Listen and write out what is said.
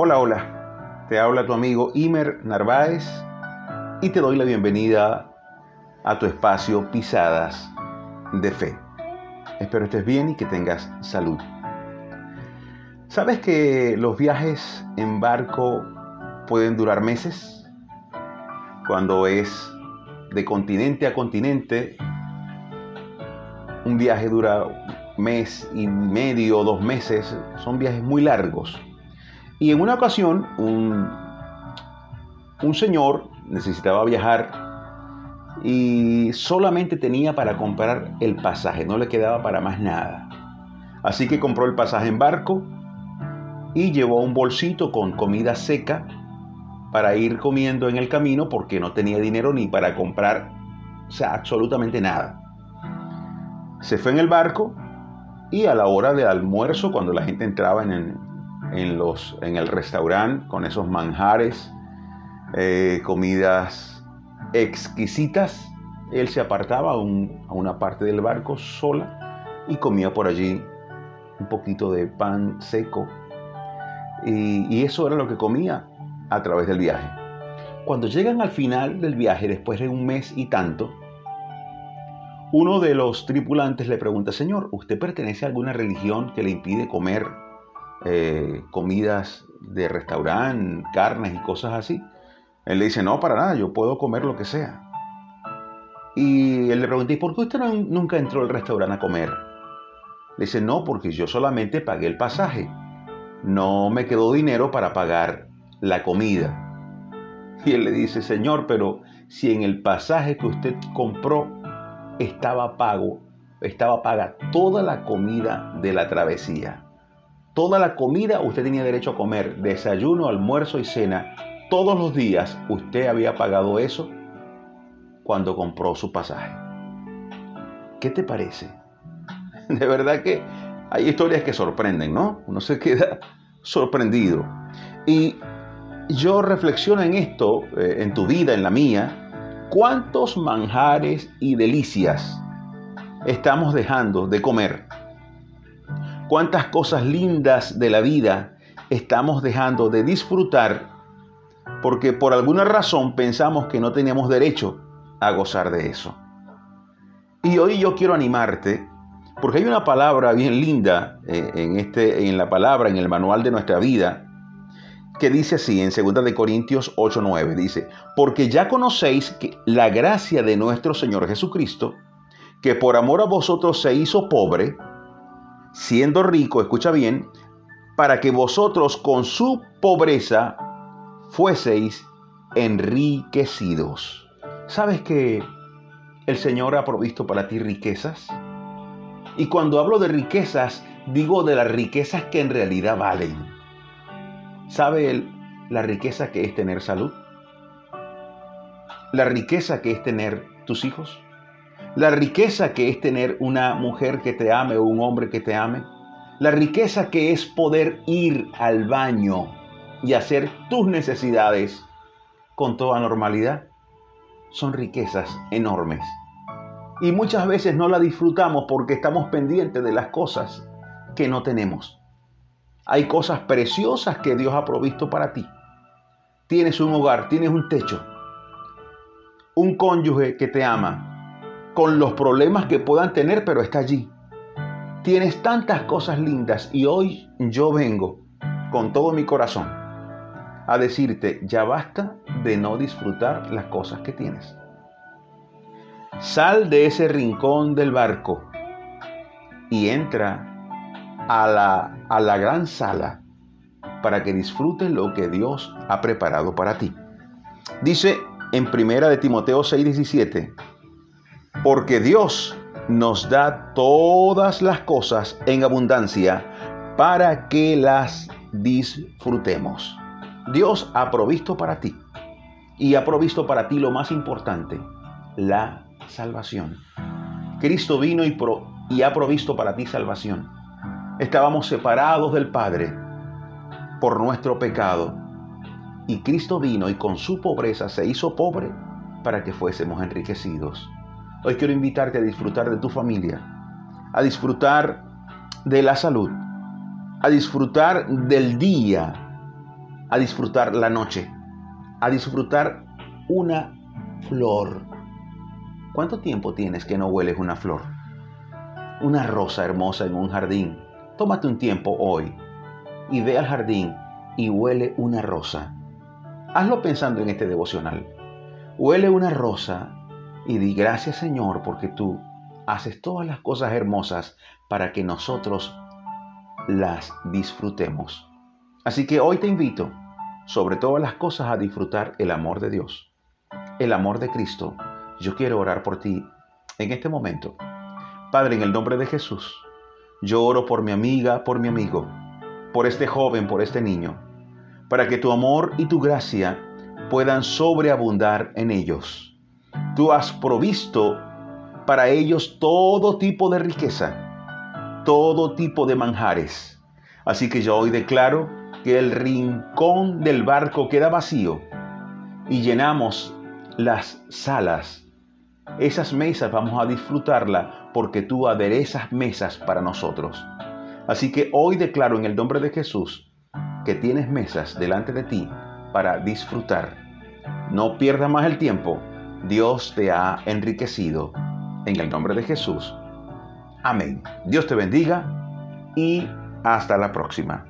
Hola, hola. Te habla tu amigo Imer Narváez y te doy la bienvenida a tu espacio Pisadas de Fe. Espero estés bien y que tengas salud. ¿Sabes que los viajes en barco pueden durar meses? Cuando es de continente a continente, un viaje dura mes y medio, dos meses, son viajes muy largos. Y en una ocasión, un, un señor necesitaba viajar y solamente tenía para comprar el pasaje, no le quedaba para más nada. Así que compró el pasaje en barco y llevó un bolsito con comida seca para ir comiendo en el camino porque no tenía dinero ni para comprar, o sea, absolutamente nada. Se fue en el barco y a la hora del almuerzo, cuando la gente entraba en en, los, en el restaurante con esos manjares, eh, comidas exquisitas. Él se apartaba a, una parte del barco sola y comía por allí un poquito de pan seco. Y, y eso era lo que comía a través del viaje. Cuando llegan al final del viaje, después de un mes y tanto, uno de los tripulantes le pregunta, Señor, ¿usted pertenece a alguna religión que le impide comer eh, comidas de restaurante, carnes y cosas así. Él le dice, no, para nada, yo puedo comer lo que sea. Y él le pregunta, ¿y por qué usted nunca entró al restaurante a comer? Le dice, no, porque yo solamente pagué el pasaje. No me quedó dinero para pagar la comida. Y él le dice, Señor, pero si en el pasaje que usted compró estaba pago, estaba paga toda la comida de la travesía. Toda la comida usted tenía derecho a comer, desayuno, almuerzo y cena. Todos los días usted había pagado eso cuando compró su pasaje. ¿Qué te parece? De verdad que hay historias que sorprenden, ¿no? Uno se queda sorprendido. Y yo reflexiono en esto, eh, en tu vida, en la mía, cuántos manjares y delicias estamos dejando de comer cuántas cosas lindas de la vida estamos dejando de disfrutar porque por alguna razón pensamos que no tenemos derecho a gozar de eso. Y hoy yo quiero animarte porque hay una palabra bien linda eh, en, este, en la palabra, en el manual de nuestra vida, que dice así en 2 de Corintios 8:9 dice, "Porque ya conocéis que la gracia de nuestro Señor Jesucristo, que por amor a vosotros se hizo pobre, siendo rico, escucha bien, para que vosotros con su pobreza fueseis enriquecidos. ¿Sabes que el Señor ha provisto para ti riquezas? Y cuando hablo de riquezas, digo de las riquezas que en realidad valen. ¿Sabe él la riqueza que es tener salud? La riqueza que es tener tus hijos la riqueza que es tener una mujer que te ame o un hombre que te ame, la riqueza que es poder ir al baño y hacer tus necesidades con toda normalidad, son riquezas enormes. Y muchas veces no la disfrutamos porque estamos pendientes de las cosas que no tenemos. Hay cosas preciosas que Dios ha provisto para ti. Tienes un hogar, tienes un techo, un cónyuge que te ama, con los problemas que puedan tener, pero está allí. Tienes tantas cosas lindas y hoy yo vengo con todo mi corazón a decirte, ya basta de no disfrutar las cosas que tienes. Sal de ese rincón del barco y entra a la, a la gran sala para que disfrutes lo que Dios ha preparado para ti. Dice en primera de Timoteo 6:17, porque Dios nos da todas las cosas en abundancia para que las disfrutemos. Dios ha provisto para ti y ha provisto para ti lo más importante, la salvación. Cristo vino y, y ha provisto para ti salvación. Estábamos separados del Padre por nuestro pecado y Cristo vino y con su pobreza se hizo pobre para que fuésemos enriquecidos. Hoy quiero invitarte a disfrutar de tu familia, a disfrutar de la salud, a disfrutar del día a disfrutar la noche, a disfrutar una flor. ¿Cuánto tiempo tienes que no hueles una flor? Una rosa hermosa en un jardín. Tómate un tiempo hoy y ve al jardín y huele una rosa. Hazlo pensando en este devocional. Huele una rosa y di gracias Señor porque tú haces todas las cosas hermosas para que nosotros las disfrutemos. Así que hoy te invito, sobre todas las cosas, a disfrutar el amor de Dios, el amor de Cristo. Yo quiero orar por ti en este momento. Padre, en el nombre de Jesús, yo oro por mi amiga, por mi amigo, por este joven, por este niño, para que tu amor y tu gracia puedan sobreabundar en ellos. Tú has provisto para ellos todo tipo de riqueza, todo tipo de manjares. Así que yo hoy declaro que el rincón del barco queda vacío y llenamos las salas. Esas mesas vamos a disfrutarla porque tú aderezas mesas para nosotros. Así que hoy declaro en el nombre de Jesús que tienes mesas delante de ti para disfrutar. No pierdas más el tiempo. Dios te ha enriquecido en el nombre de Jesús. Amén. Dios te bendiga y hasta la próxima.